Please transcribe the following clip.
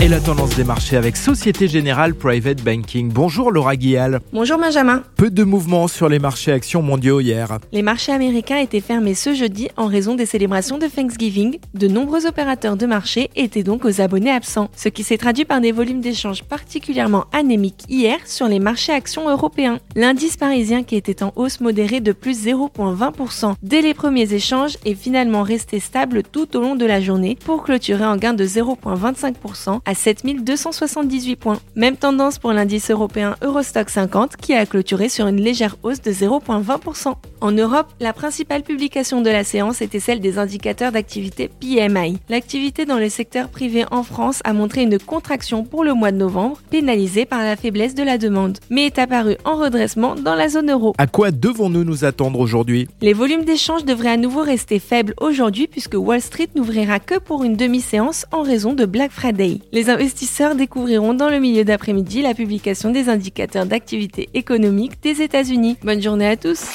Et la tendance des marchés avec Société Générale Private Banking. Bonjour Laura Guial. Bonjour Benjamin. Peu de mouvements sur les marchés actions mondiaux hier. Les marchés américains étaient fermés ce jeudi en raison des célébrations de Thanksgiving. De nombreux opérateurs de marché étaient donc aux abonnés absents, ce qui s'est traduit par des volumes d'échanges particulièrement anémiques hier sur les marchés actions européens. L'indice parisien qui était en hausse modérée de plus 0,20% dès les premiers échanges est finalement resté stable tout au long de la journée pour clôturer en gain de 0,25% à 7278 points. Même tendance pour l'indice européen Eurostock 50 qui a clôturé sur une légère hausse de 0,20%. En Europe, la principale publication de la séance était celle des indicateurs d'activité PMI. L'activité dans le secteur privé en France a montré une contraction pour le mois de novembre, pénalisée par la faiblesse de la demande, mais est apparue en redressement dans la zone euro. À quoi devons-nous nous attendre aujourd'hui? Les volumes d'échanges devraient à nouveau rester faibles aujourd'hui puisque Wall Street n'ouvrira que pour une demi-séance en raison de Black Friday. Les investisseurs découvriront dans le milieu d'après-midi la publication des indicateurs d'activité économique des États-Unis. Bonne journée à tous.